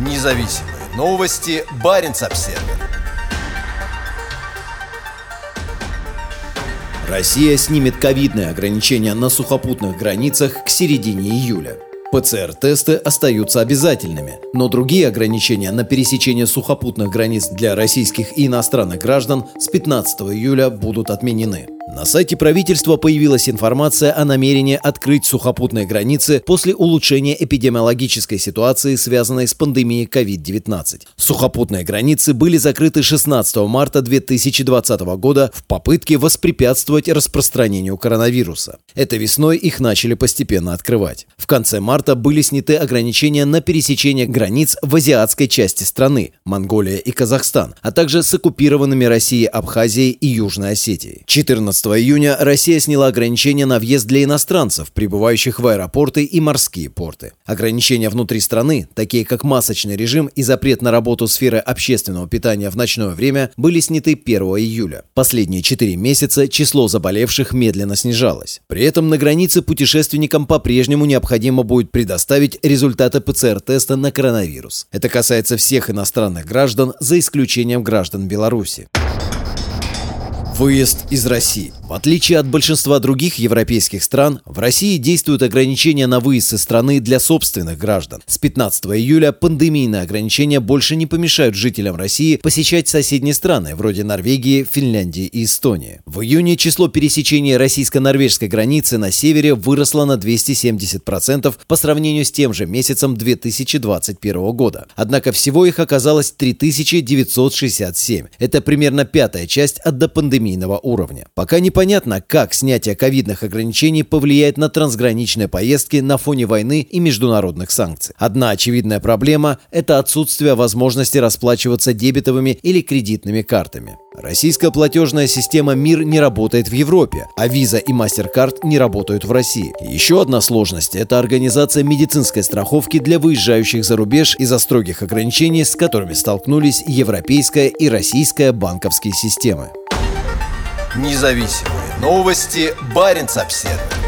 Независимые новости. Барин обсерва Россия снимет ковидные ограничения на сухопутных границах к середине июля. ПЦР-тесты остаются обязательными, но другие ограничения на пересечение сухопутных границ для российских и иностранных граждан с 15 июля будут отменены. На сайте правительства появилась информация о намерении открыть сухопутные границы после улучшения эпидемиологической ситуации, связанной с пандемией COVID-19. Сухопутные границы были закрыты 16 марта 2020 года в попытке воспрепятствовать распространению коронавируса. Этой весной их начали постепенно открывать. В конце марта были сняты ограничения на пересечение границ в азиатской части страны – Монголия и Казахстан, а также с оккупированными Россией Абхазией и Южной Осетией. 14 15 июня Россия сняла ограничения на въезд для иностранцев, прибывающих в аэропорты и морские порты. Ограничения внутри страны, такие как масочный режим и запрет на работу сферы общественного питания в ночное время, были сняты 1 июля. Последние 4 месяца число заболевших медленно снижалось. При этом на границе путешественникам по-прежнему необходимо будет предоставить результаты ПЦР-теста на коронавирус. Это касается всех иностранных граждан, за исключением граждан Беларуси. Выезд из России. В отличие от большинства других европейских стран, в России действуют ограничения на выезд из страны для собственных граждан. С 15 июля пандемийные ограничения больше не помешают жителям России посещать соседние страны, вроде Норвегии, Финляндии и Эстонии. В июне число пересечений российско-норвежской границы на севере выросло на 270% по сравнению с тем же месяцем 2021 года. Однако всего их оказалось 3967. Это примерно пятая часть от допандемийного пандемийного уровня. Пока непонятно, как снятие ковидных ограничений повлияет на трансграничные поездки на фоне войны и международных санкций. Одна очевидная проблема – это отсутствие возможности расплачиваться дебетовыми или кредитными картами. Российская платежная система МИР не работает в Европе, а Visa и MasterCard не работают в России. Еще одна сложность – это организация медицинской страховки для выезжающих за рубеж из-за строгих ограничений, с которыми столкнулись европейская и российская банковские системы. Независимые новости. Барин обседный.